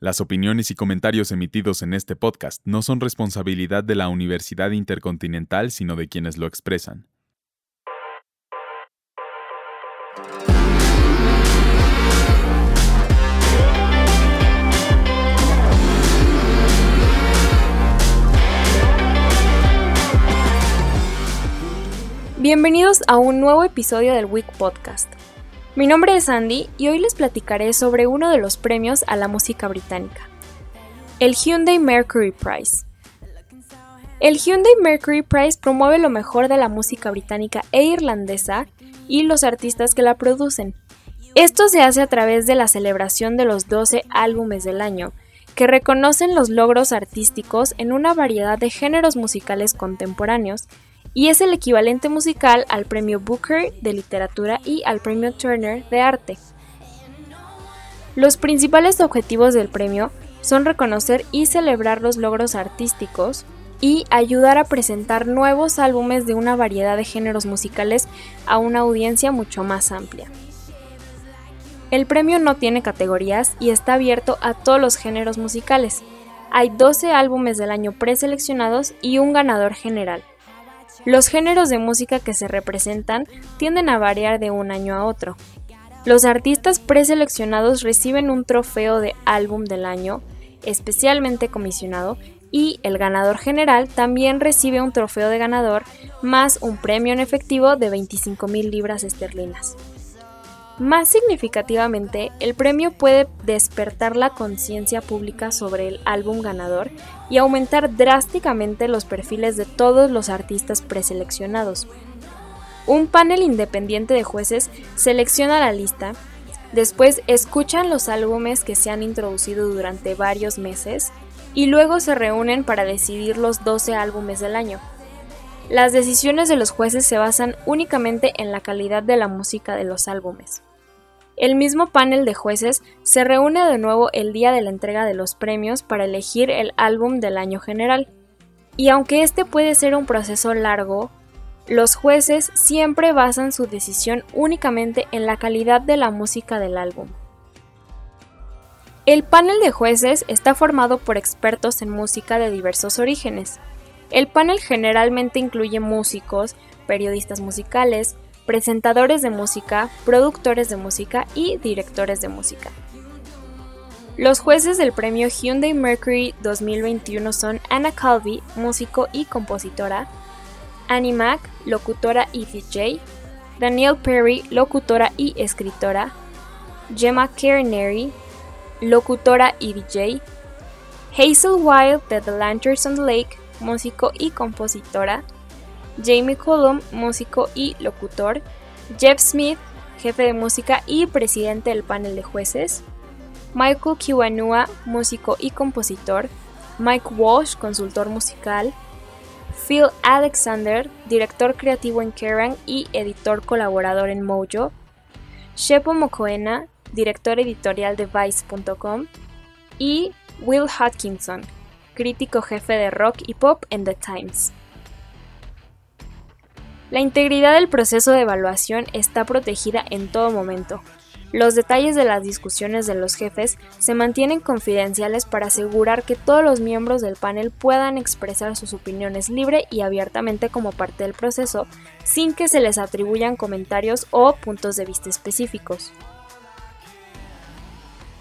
Las opiniones y comentarios emitidos en este podcast no son responsabilidad de la Universidad Intercontinental, sino de quienes lo expresan. Bienvenidos a un nuevo episodio del Week Podcast. Mi nombre es Andy y hoy les platicaré sobre uno de los premios a la música británica, el Hyundai Mercury Prize. El Hyundai Mercury Prize promueve lo mejor de la música británica e irlandesa y los artistas que la producen. Esto se hace a través de la celebración de los 12 álbumes del año, que reconocen los logros artísticos en una variedad de géneros musicales contemporáneos y es el equivalente musical al premio Booker de literatura y al premio Turner de arte. Los principales objetivos del premio son reconocer y celebrar los logros artísticos y ayudar a presentar nuevos álbumes de una variedad de géneros musicales a una audiencia mucho más amplia. El premio no tiene categorías y está abierto a todos los géneros musicales. Hay 12 álbumes del año preseleccionados y un ganador general. Los géneros de música que se representan tienden a variar de un año a otro. Los artistas preseleccionados reciben un trofeo de álbum del año, especialmente comisionado, y el ganador general también recibe un trofeo de ganador más un premio en efectivo de 25.000 libras esterlinas. Más significativamente, el premio puede despertar la conciencia pública sobre el álbum ganador y aumentar drásticamente los perfiles de todos los artistas preseleccionados. Un panel independiente de jueces selecciona la lista, después escuchan los álbumes que se han introducido durante varios meses y luego se reúnen para decidir los 12 álbumes del año. Las decisiones de los jueces se basan únicamente en la calidad de la música de los álbumes. El mismo panel de jueces se reúne de nuevo el día de la entrega de los premios para elegir el álbum del año general. Y aunque este puede ser un proceso largo, los jueces siempre basan su decisión únicamente en la calidad de la música del álbum. El panel de jueces está formado por expertos en música de diversos orígenes, el panel generalmente incluye músicos, periodistas musicales, presentadores de música, productores de música y directores de música. Los jueces del premio Hyundai Mercury 2021 son Anna Calvi, músico y compositora, Annie Mac, locutora y DJ, Danielle Perry, locutora y escritora, Gemma Carnery, locutora y DJ, Hazel Wild de The Lanterns on the Lake, músico y compositora, Jamie Cullum, músico y locutor, Jeff Smith, jefe de música y presidente del panel de jueces, Michael Kiwanua, músico y compositor, Mike Walsh, consultor musical, Phil Alexander, director creativo en Kerrang y editor colaborador en Mojo, Shepo Mokoena, director editorial de Vice.com, y Will Hodkinson, crítico jefe de rock y pop en The Times. La integridad del proceso de evaluación está protegida en todo momento. Los detalles de las discusiones de los jefes se mantienen confidenciales para asegurar que todos los miembros del panel puedan expresar sus opiniones libre y abiertamente como parte del proceso, sin que se les atribuyan comentarios o puntos de vista específicos.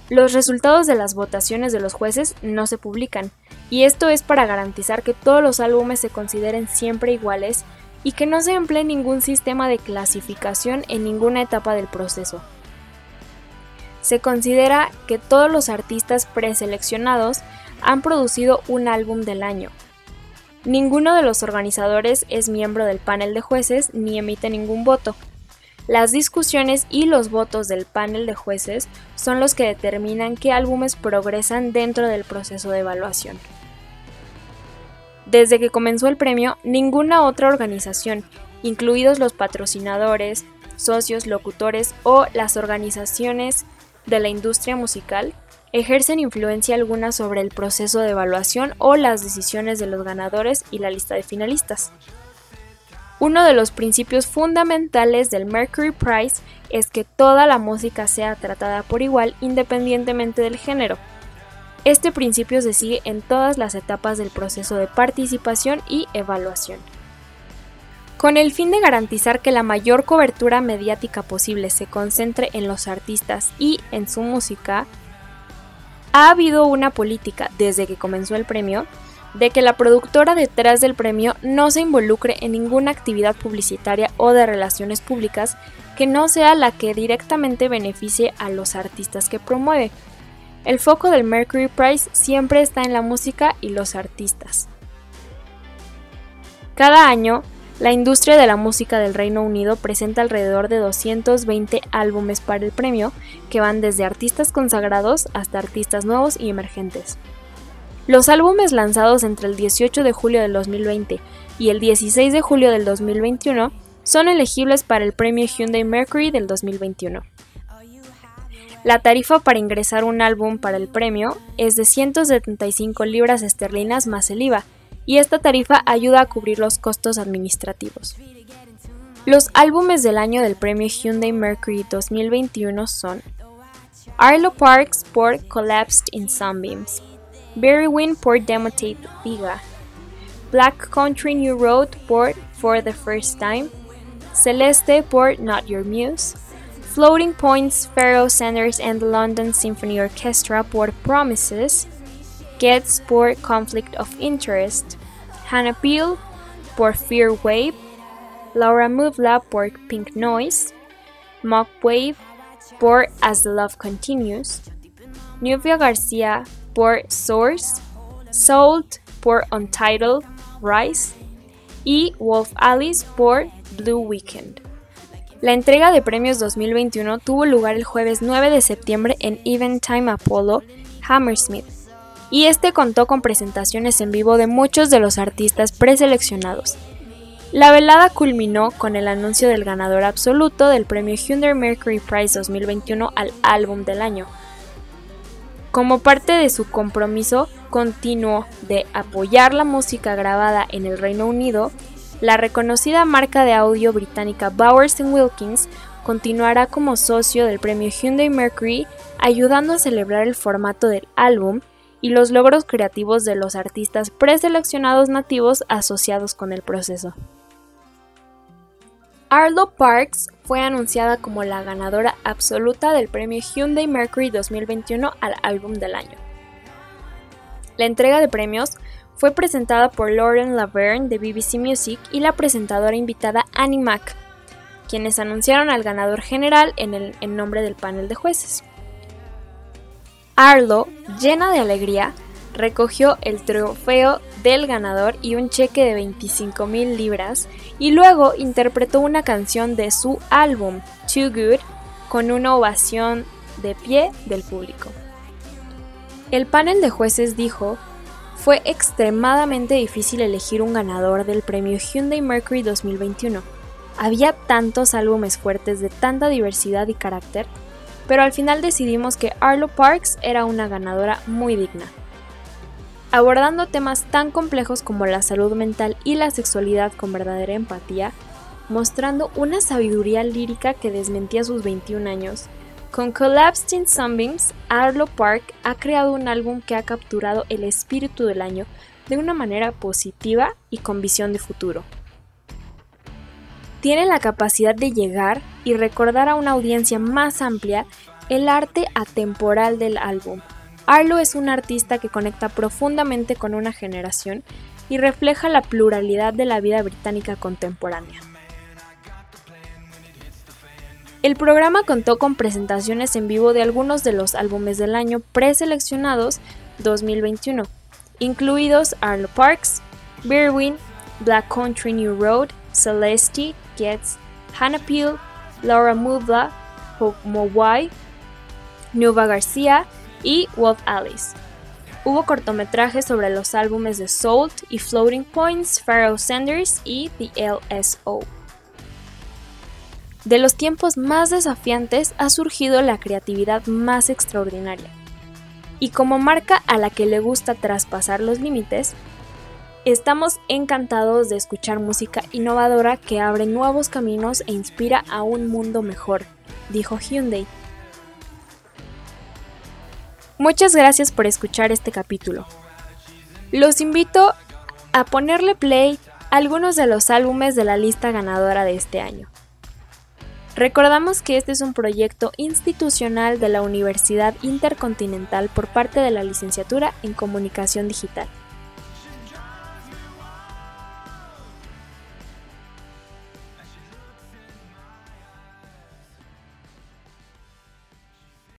Los resultados de las votaciones de los jueces no se publican, y esto es para garantizar que todos los álbumes se consideren siempre iguales y que no se emplee ningún sistema de clasificación en ninguna etapa del proceso. Se considera que todos los artistas preseleccionados han producido un álbum del año. Ninguno de los organizadores es miembro del panel de jueces ni emite ningún voto, las discusiones y los votos del panel de jueces son los que determinan qué álbumes progresan dentro del proceso de evaluación. Desde que comenzó el premio, ninguna otra organización, incluidos los patrocinadores, socios, locutores o las organizaciones de la industria musical, ejercen influencia alguna sobre el proceso de evaluación o las decisiones de los ganadores y la lista de finalistas. Uno de los principios fundamentales del Mercury Prize es que toda la música sea tratada por igual independientemente del género. Este principio se sigue en todas las etapas del proceso de participación y evaluación. Con el fin de garantizar que la mayor cobertura mediática posible se concentre en los artistas y en su música, ha habido una política, desde que comenzó el premio, de que la productora detrás del premio no se involucre en ninguna actividad publicitaria o de relaciones públicas que no sea la que directamente beneficie a los artistas que promueve. El foco del Mercury Prize siempre está en la música y los artistas. Cada año, la industria de la música del Reino Unido presenta alrededor de 220 álbumes para el premio, que van desde artistas consagrados hasta artistas nuevos y emergentes. Los álbumes lanzados entre el 18 de julio del 2020 y el 16 de julio del 2021 son elegibles para el premio Hyundai Mercury del 2021. La tarifa para ingresar un álbum para el premio es de 175 libras esterlinas más el IVA, y esta tarifa ayuda a cubrir los costos administrativos. Los álbumes del año del premio Hyundai Mercury 2021 son Arlo Parks por Collapsed in Sunbeams, Berrywin por Demotape Viga, Black Country New Road por For the First Time, Celeste por Not Your Muse, Floating Points, Pharaoh Sanders and the London Symphony Orchestra por Promises, Gets por Conflict of Interest, Hannah Peel por Fear Wave, Laura Muvla por Pink Noise, Mock Wave por As the Love Continues, Nubia García por Source, Salt por Untitled Rise. Y Wolf Alice por Blue Weekend. La entrega de premios 2021 tuvo lugar el jueves 9 de septiembre en Eventime Apollo, Hammersmith, y este contó con presentaciones en vivo de muchos de los artistas preseleccionados. La velada culminó con el anuncio del ganador absoluto del premio Hyundai Mercury Prize 2021 al álbum del año. Como parte de su compromiso continuo de apoyar la música grabada en el Reino Unido, la reconocida marca de audio británica Bowers Wilkins continuará como socio del premio Hyundai Mercury, ayudando a celebrar el formato del álbum y los logros creativos de los artistas preseleccionados nativos asociados con el proceso. Arlo Parks fue anunciada como la ganadora absoluta del premio Hyundai Mercury 2021 al álbum del año. La entrega de premios fue presentada por Lauren Laverne de BBC Music y la presentadora invitada Annie Mac, quienes anunciaron al ganador general en, el, en nombre del panel de jueces. Arlo, llena de alegría, recogió el trofeo del ganador y un cheque de 25 mil libras y luego interpretó una canción de su álbum, Too Good, con una ovación de pie del público. El panel de jueces dijo fue extremadamente difícil elegir un ganador del premio Hyundai Mercury 2021. Había tantos álbumes fuertes de tanta diversidad y carácter, pero al final decidimos que Arlo Parks era una ganadora muy digna. Abordando temas tan complejos como la salud mental y la sexualidad con verdadera empatía, mostrando una sabiduría lírica que desmentía sus 21 años, con Collapsed in Sunbeams, Arlo Park ha creado un álbum que ha capturado el espíritu del año de una manera positiva y con visión de futuro. Tiene la capacidad de llegar y recordar a una audiencia más amplia el arte atemporal del álbum. Arlo es un artista que conecta profundamente con una generación y refleja la pluralidad de la vida británica contemporánea. El programa contó con presentaciones en vivo de algunos de los álbumes del año preseleccionados 2021, incluidos Arlo Parks, Berwin, Black Country New Road, Celeste, Gets, Hannah Peel, Laura Muvla, Hope Mowai, Nuva García y Wolf Alice. Hubo cortometrajes sobre los álbumes de Salt y Floating Points, Pharaoh Sanders y The LSO. De los tiempos más desafiantes ha surgido la creatividad más extraordinaria. Y como marca a la que le gusta traspasar los límites, estamos encantados de escuchar música innovadora que abre nuevos caminos e inspira a un mundo mejor, dijo Hyundai. Muchas gracias por escuchar este capítulo. Los invito a ponerle play a algunos de los álbumes de la lista ganadora de este año. Recordamos que este es un proyecto institucional de la Universidad Intercontinental por parte de la Licenciatura en Comunicación Digital.